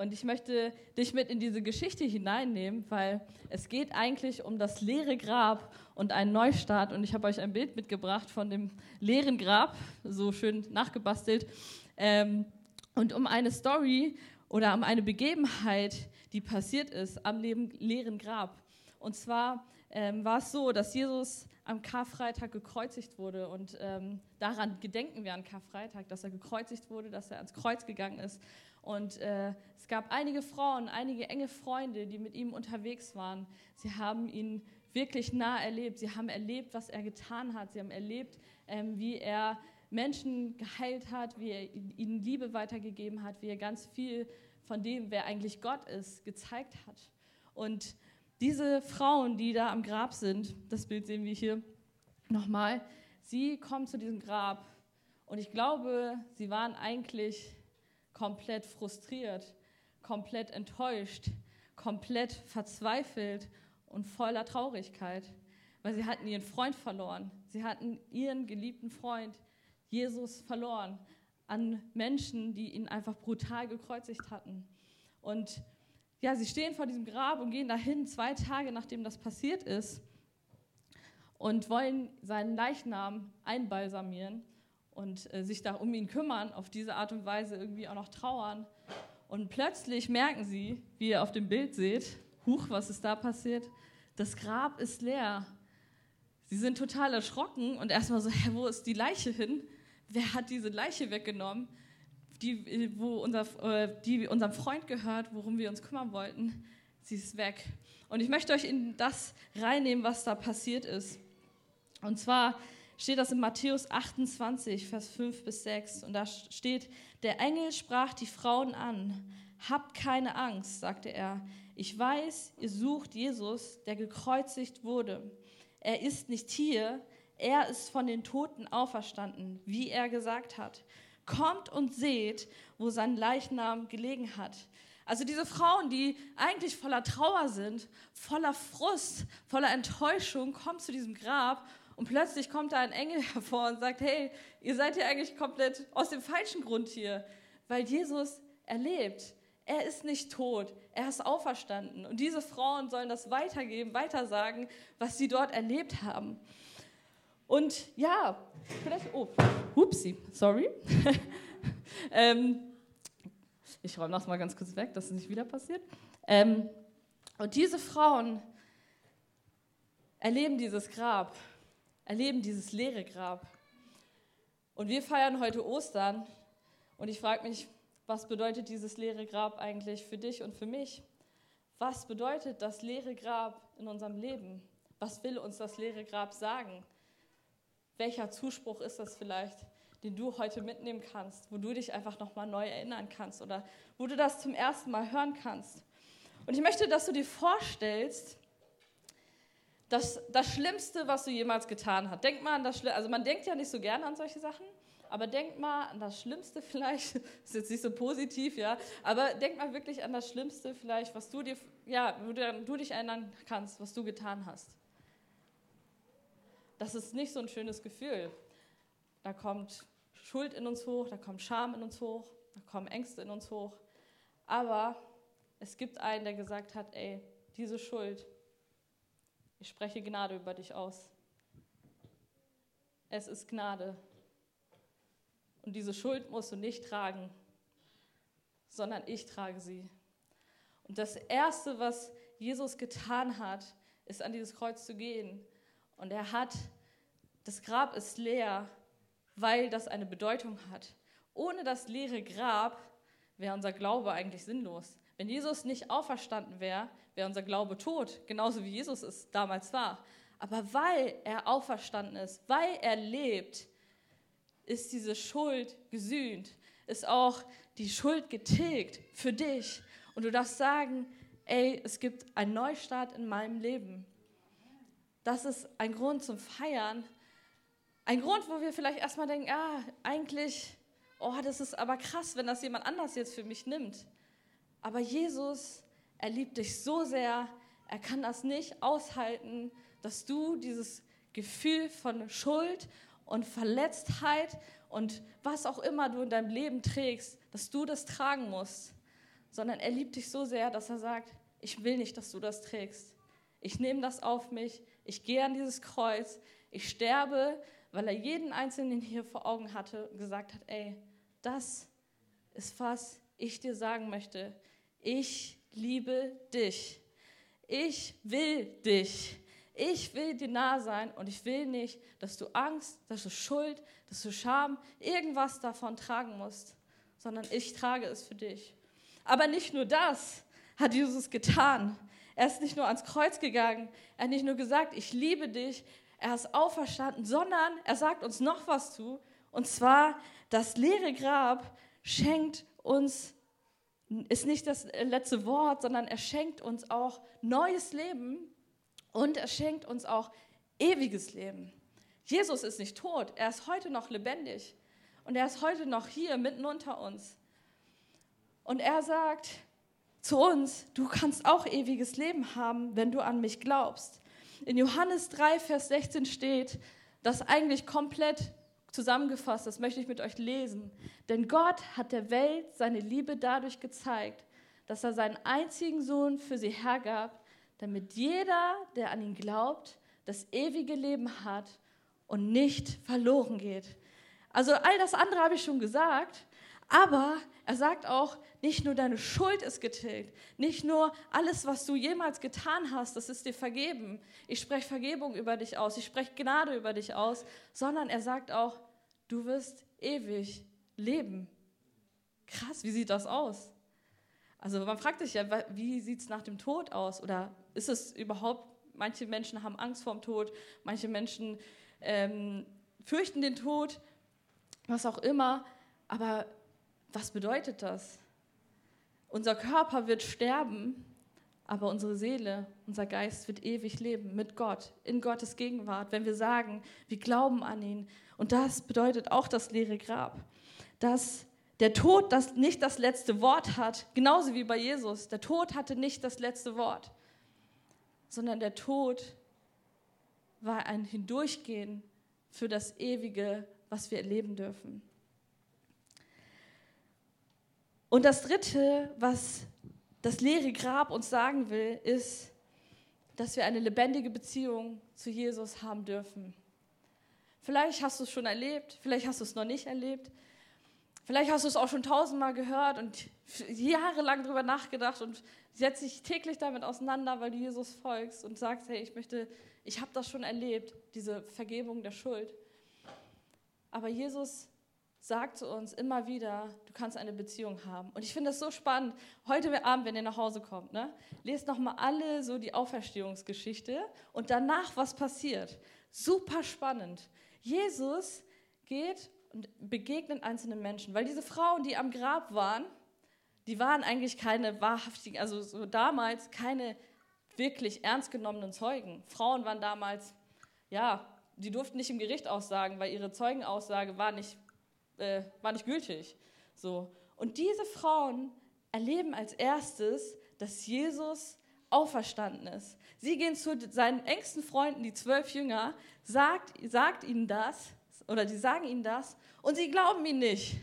Und ich möchte dich mit in diese Geschichte hineinnehmen, weil es geht eigentlich um das leere Grab und einen Neustart. Und ich habe euch ein Bild mitgebracht von dem leeren Grab, so schön nachgebastelt. Ähm, und um eine Story oder um eine Begebenheit, die passiert ist am leeren Grab. Und zwar ähm, war es so, dass Jesus am Karfreitag gekreuzigt wurde. Und ähm, daran gedenken wir an Karfreitag, dass er gekreuzigt wurde, dass er ans Kreuz gegangen ist. Und äh, es gab einige Frauen, einige enge Freunde, die mit ihm unterwegs waren. Sie haben ihn wirklich nah erlebt. Sie haben erlebt, was er getan hat. Sie haben erlebt, ähm, wie er Menschen geheilt hat, wie er ihnen Liebe weitergegeben hat, wie er ganz viel von dem, wer eigentlich Gott ist, gezeigt hat. Und diese Frauen, die da am Grab sind, das Bild sehen wir hier nochmal, sie kommen zu diesem Grab und ich glaube, sie waren eigentlich komplett frustriert, komplett enttäuscht, komplett verzweifelt und voller Traurigkeit, weil sie hatten ihren Freund verloren. Sie hatten ihren geliebten Freund, Jesus, verloren an Menschen, die ihn einfach brutal gekreuzigt hatten. Und ja, sie stehen vor diesem Grab und gehen dahin, zwei Tage nachdem das passiert ist, und wollen seinen Leichnam einbalsamieren und äh, sich da um ihn kümmern, auf diese Art und Weise irgendwie auch noch trauern. Und plötzlich merken sie, wie ihr auf dem Bild seht, huch, was ist da passiert? Das Grab ist leer. Sie sind total erschrocken und erstmal so, hä, wo ist die Leiche hin? Wer hat diese Leiche weggenommen? Die, wo unser, äh, die unserem Freund gehört, worum wir uns kümmern wollten, sie ist weg. Und ich möchte euch in das reinnehmen, was da passiert ist. Und zwar steht das in Matthäus 28, Vers 5 bis 6. Und da steht, der Engel sprach die Frauen an. Habt keine Angst, sagte er. Ich weiß, ihr sucht Jesus, der gekreuzigt wurde. Er ist nicht hier, er ist von den Toten auferstanden, wie er gesagt hat. Kommt und seht, wo sein Leichnam gelegen hat. Also diese Frauen, die eigentlich voller Trauer sind, voller Frust, voller Enttäuschung, kommen zu diesem Grab und plötzlich kommt da ein Engel hervor und sagt, hey, ihr seid ja eigentlich komplett aus dem falschen Grund hier, weil Jesus erlebt. Er ist nicht tot, er ist auferstanden. Und diese Frauen sollen das weitergeben, weitersagen, was sie dort erlebt haben. Und ja, vielleicht, oh, hupsi, sorry. ähm, ich räume das mal ganz kurz weg, dass es nicht wieder passiert. Ähm, und diese Frauen erleben dieses Grab, erleben dieses leere Grab. Und wir feiern heute Ostern. Und ich frage mich, was bedeutet dieses leere Grab eigentlich für dich und für mich? Was bedeutet das leere Grab in unserem Leben? Was will uns das leere Grab sagen? Welcher Zuspruch ist das vielleicht, den du heute mitnehmen kannst, wo du dich einfach nochmal neu erinnern kannst oder wo du das zum ersten Mal hören kannst. Und ich möchte, dass du dir vorstellst, dass das Schlimmste, was du jemals getan hast, denk mal an das Schlimmste, also man denkt ja nicht so gerne an solche Sachen, aber denk mal an das Schlimmste vielleicht, ist jetzt nicht so positiv, ja, aber denk mal wirklich an das Schlimmste vielleicht, was du dir, ja, wo du dich erinnern kannst, was du getan hast das ist nicht so ein schönes Gefühl. Da kommt Schuld in uns hoch, da kommt Scham in uns hoch, da kommen Ängste in uns hoch. Aber es gibt einen, der gesagt hat, ey, diese Schuld, ich spreche Gnade über dich aus. Es ist Gnade. Und diese Schuld musst du nicht tragen, sondern ich trage sie. Und das Erste, was Jesus getan hat, ist an dieses Kreuz zu gehen und er hat, das Grab ist leer, weil das eine Bedeutung hat. Ohne das leere Grab wäre unser Glaube eigentlich sinnlos. Wenn Jesus nicht auferstanden wäre, wäre unser Glaube tot, genauso wie Jesus es damals war. Aber weil er auferstanden ist, weil er lebt, ist diese Schuld gesühnt, ist auch die Schuld getilgt für dich. Und du darfst sagen, ey, es gibt einen Neustart in meinem Leben das ist ein Grund zum Feiern. Ein Grund, wo wir vielleicht erstmal denken, ah, eigentlich, oh, das ist aber krass, wenn das jemand anders jetzt für mich nimmt. Aber Jesus, er liebt dich so sehr, er kann das nicht aushalten, dass du dieses Gefühl von Schuld und Verletztheit und was auch immer du in deinem Leben trägst, dass du das tragen musst, sondern er liebt dich so sehr, dass er sagt, ich will nicht, dass du das trägst. Ich nehme das auf mich, ich gehe an dieses Kreuz, ich sterbe, weil er jeden Einzelnen hier vor Augen hatte und gesagt hat, ey, das ist, was ich dir sagen möchte. Ich liebe dich. Ich will dich. Ich will dir nah sein und ich will nicht, dass du Angst, dass du Schuld, dass du Scham, irgendwas davon tragen musst, sondern ich trage es für dich. Aber nicht nur das hat Jesus getan. Er ist nicht nur ans Kreuz gegangen, er hat nicht nur gesagt, ich liebe dich, er ist auferstanden, sondern er sagt uns noch was zu, und zwar das leere Grab schenkt uns, ist nicht das letzte Wort, sondern er schenkt uns auch neues Leben und er schenkt uns auch ewiges Leben. Jesus ist nicht tot, er ist heute noch lebendig und er ist heute noch hier mitten unter uns. Und er sagt zu uns, du kannst auch ewiges Leben haben, wenn du an mich glaubst. In Johannes 3, Vers 16 steht, das eigentlich komplett zusammengefasst, das möchte ich mit euch lesen. Denn Gott hat der Welt seine Liebe dadurch gezeigt, dass er seinen einzigen Sohn für sie hergab, damit jeder, der an ihn glaubt, das ewige Leben hat und nicht verloren geht. Also all das andere habe ich schon gesagt, aber er sagt auch, nicht nur deine Schuld ist getilgt, nicht nur alles, was du jemals getan hast, das ist dir vergeben. Ich spreche Vergebung über dich aus, ich spreche Gnade über dich aus, sondern er sagt auch, du wirst ewig leben. Krass, wie sieht das aus? Also man fragt sich ja, wie sieht es nach dem Tod aus? Oder ist es überhaupt, manche Menschen haben Angst vorm Tod, manche Menschen ähm, fürchten den Tod, was auch immer. Aber was bedeutet das? Unser Körper wird sterben, aber unsere Seele, unser Geist wird ewig leben mit Gott, in Gottes Gegenwart, wenn wir sagen, wir glauben an ihn. Und das bedeutet auch das leere Grab, dass der Tod das nicht das letzte Wort hat, genauso wie bei Jesus. Der Tod hatte nicht das letzte Wort, sondern der Tod war ein Hindurchgehen für das Ewige, was wir erleben dürfen. Und das Dritte, was das leere Grab uns sagen will, ist, dass wir eine lebendige Beziehung zu Jesus haben dürfen. Vielleicht hast du es schon erlebt, vielleicht hast du es noch nicht erlebt, vielleicht hast du es auch schon tausendmal gehört und jahrelang darüber nachgedacht und setzt dich täglich damit auseinander, weil du Jesus folgst und sagst, hey, ich möchte, ich habe das schon erlebt, diese Vergebung der Schuld. Aber Jesus sagt zu uns immer wieder, du kannst eine Beziehung haben. Und ich finde das so spannend. Heute Abend, wenn ihr nach Hause kommt, ne, lest nochmal alle so die Auferstehungsgeschichte und danach, was passiert. Super spannend. Jesus geht und begegnet einzelnen Menschen, weil diese Frauen, die am Grab waren, die waren eigentlich keine wahrhaftigen, also so damals keine wirklich ernst genommenen Zeugen. Frauen waren damals, ja, die durften nicht im Gericht aussagen, weil ihre Zeugenaussage war nicht äh, war nicht gültig. So. Und diese Frauen erleben als erstes, dass Jesus auferstanden ist. Sie gehen zu seinen engsten Freunden, die zwölf Jünger, sagt, sagt ihnen das, oder die sagen ihnen das, und sie glauben ihn nicht.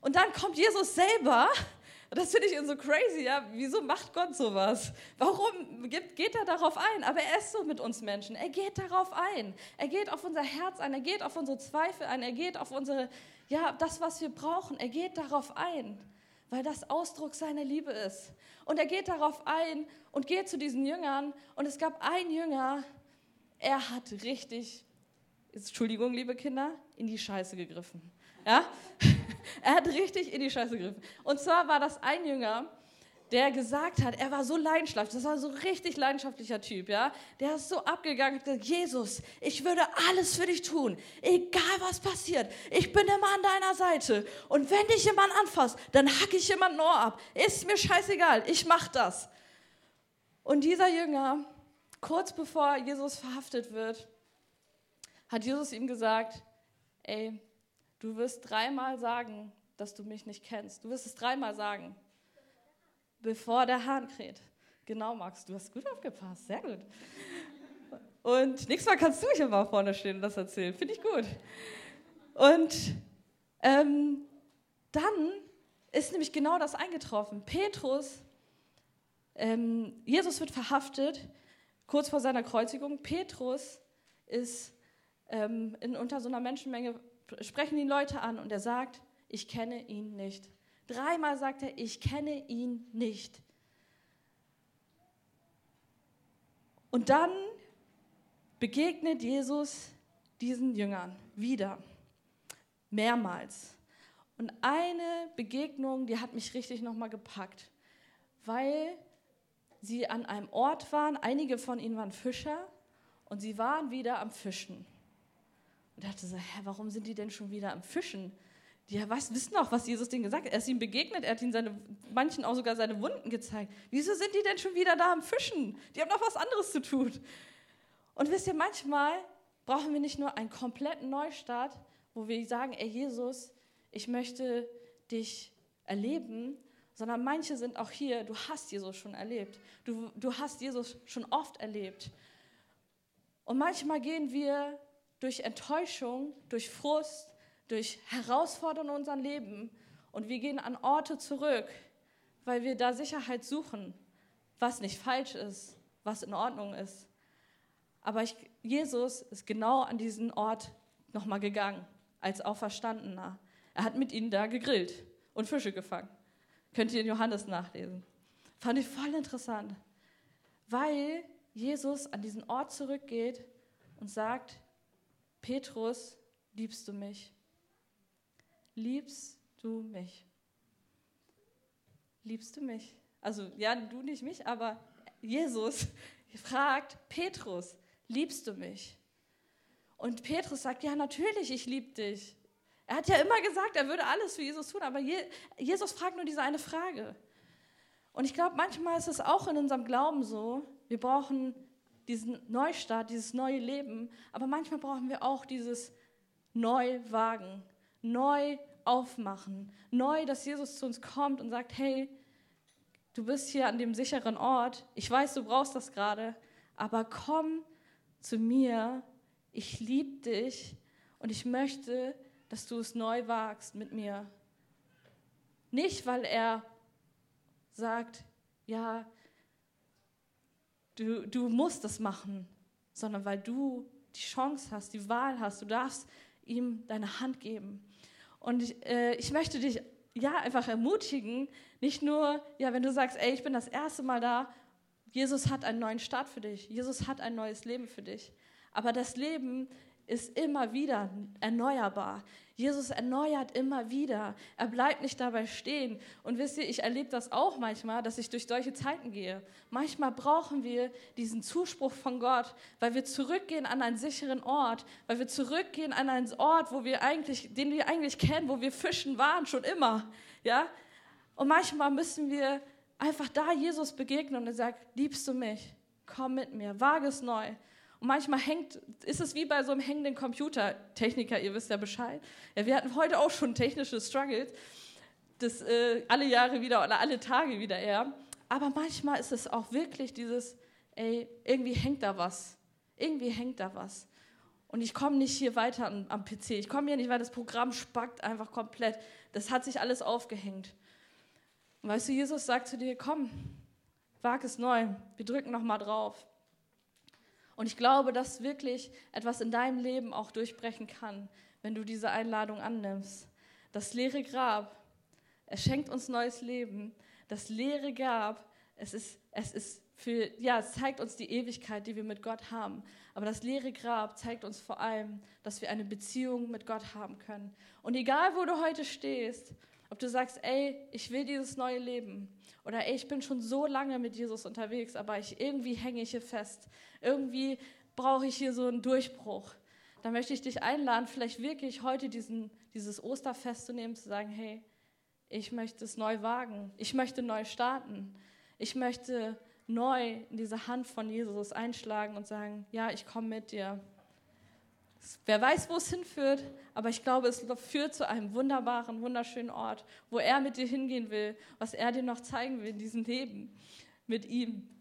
Und dann kommt Jesus selber das finde ich so crazy, ja. Wieso macht Gott sowas? Warum geht er darauf ein? Aber er ist so mit uns Menschen. Er geht darauf ein. Er geht auf unser Herz ein. Er geht auf unsere Zweifel ein. Er geht auf unsere, ja, das, was wir brauchen. Er geht darauf ein, weil das Ausdruck seiner Liebe ist. Und er geht darauf ein und geht zu diesen Jüngern. Und es gab einen Jünger, er hat richtig, Entschuldigung, liebe Kinder, in die Scheiße gegriffen. Ja? Er hat richtig in die Scheiße gegriffen. Und zwar war das ein Jünger, der gesagt hat, er war so leidenschaftlich, das war so ein richtig leidenschaftlicher Typ, ja. Der ist so abgegangen und gesagt, Jesus, ich würde alles für dich tun, egal was passiert. Ich bin immer an deiner Seite. Und wenn dich jemand anfasst, dann hacke ich jemand ein Ohr ab. Ist mir scheißegal, ich mach das. Und dieser Jünger, kurz bevor Jesus verhaftet wird, hat Jesus ihm gesagt, ey, Du wirst dreimal sagen, dass du mich nicht kennst. Du wirst es dreimal sagen, bevor der Hahn kräht. Genau, Max, du hast gut aufgepasst. Sehr gut. Und nächstes Mal kannst du hier mal vorne stehen und das erzählen. Finde ich gut. Und ähm, dann ist nämlich genau das eingetroffen. Petrus, ähm, Jesus wird verhaftet, kurz vor seiner Kreuzigung. Petrus ist ähm, in, unter so einer Menschenmenge, sprechen ihn Leute an und er sagt, ich kenne ihn nicht. Dreimal sagt er, ich kenne ihn nicht. Und dann begegnet Jesus diesen Jüngern wieder, mehrmals. Und eine Begegnung, die hat mich richtig nochmal gepackt, weil sie an einem Ort waren, einige von ihnen waren Fischer und sie waren wieder am Fischen. Und dachte so, hä, warum sind die denn schon wieder am Fischen? Die was, wissen auch, was Jesus denen gesagt hat. Er ist ihnen begegnet, er hat ihnen seine, manchen auch sogar seine Wunden gezeigt. Wieso sind die denn schon wieder da am Fischen? Die haben noch was anderes zu tun. Und wisst ihr, manchmal brauchen wir nicht nur einen kompletten Neustart, wo wir sagen, ey Jesus, ich möchte dich erleben, sondern manche sind auch hier, du hast Jesus schon erlebt. Du, du hast Jesus schon oft erlebt. Und manchmal gehen wir durch Enttäuschung, durch Frust, durch Herausforderungen in unserem Leben und wir gehen an Orte zurück, weil wir da Sicherheit suchen, was nicht falsch ist, was in Ordnung ist. Aber ich, Jesus ist genau an diesen Ort nochmal gegangen, als Auferstandener. Er hat mit ihnen da gegrillt und Fische gefangen. Könnt ihr in Johannes nachlesen. Fand ich voll interessant, weil Jesus an diesen Ort zurückgeht und sagt, Petrus, liebst du mich? Liebst du mich? Liebst du mich? Also ja, du nicht mich, aber Jesus fragt Petrus, liebst du mich? Und Petrus sagt, ja, natürlich, ich liebe dich. Er hat ja immer gesagt, er würde alles für Jesus tun, aber Jesus fragt nur diese eine Frage. Und ich glaube, manchmal ist es auch in unserem Glauben so, wir brauchen diesen Neustart, dieses neue Leben, aber manchmal brauchen wir auch dieses Neuwagen, neu aufmachen. Neu, dass Jesus zu uns kommt und sagt, hey, du bist hier an dem sicheren Ort. Ich weiß, du brauchst das gerade, aber komm zu mir. Ich liebe dich und ich möchte, dass du es neu wagst mit mir. Nicht, weil er sagt, ja, du, du musst das machen, sondern weil du die Chance hast, die Wahl hast. Du darfst ihm deine Hand geben. Und ich, äh, ich möchte dich ja einfach ermutigen, nicht nur, ja, wenn du sagst, ey, ich bin das erste Mal da, Jesus hat einen neuen Start für dich, Jesus hat ein neues Leben für dich. Aber das Leben ist immer wieder erneuerbar. Jesus erneuert immer wieder. Er bleibt nicht dabei stehen. Und wisst ihr, ich erlebe das auch manchmal, dass ich durch solche Zeiten gehe. Manchmal brauchen wir diesen Zuspruch von Gott, weil wir zurückgehen an einen sicheren Ort, weil wir zurückgehen an einen Ort, wo wir eigentlich, den wir eigentlich kennen, wo wir fischen waren schon immer. Ja? Und manchmal müssen wir einfach da Jesus begegnen und er sagt, liebst du mich? Komm mit mir, wage es neu. Und manchmal hängt, ist es wie bei so einem hängenden Computer. Techniker, ihr wisst ja Bescheid. Ja, wir hatten heute auch schon technische Struggles, das äh, alle Jahre wieder oder alle Tage wieder eher. Aber manchmal ist es auch wirklich dieses, ey, irgendwie hängt da was. Irgendwie hängt da was. Und ich komme nicht hier weiter am, am PC. Ich komme hier nicht, weil das Programm spackt einfach komplett. Das hat sich alles aufgehängt. Und weißt du, Jesus sagt zu dir, komm, wag es neu. Wir drücken noch mal drauf. Und ich glaube, dass wirklich etwas in deinem Leben auch durchbrechen kann, wenn du diese Einladung annimmst. Das leere Grab, es schenkt uns neues Leben. Das leere Grab, es ist, es ist für, ja, es zeigt uns die Ewigkeit, die wir mit Gott haben. Aber das leere Grab zeigt uns vor allem, dass wir eine Beziehung mit Gott haben können. Und egal, wo du heute stehst, ob du sagst, ey, ich will dieses neue Leben. Oder ey, ich bin schon so lange mit Jesus unterwegs, aber ich, irgendwie hänge ich hier fest. Irgendwie brauche ich hier so einen Durchbruch. Da möchte ich dich einladen, vielleicht wirklich heute diesen, dieses Osterfest zu nehmen, zu sagen, hey, ich möchte es neu wagen. Ich möchte neu starten. Ich möchte neu in diese Hand von Jesus einschlagen und sagen, ja, ich komme mit dir. Wer weiß, wo es hinführt, aber ich glaube, es führt zu einem wunderbaren, wunderschönen Ort, wo er mit dir hingehen will, was er dir noch zeigen will in diesem Leben mit ihm.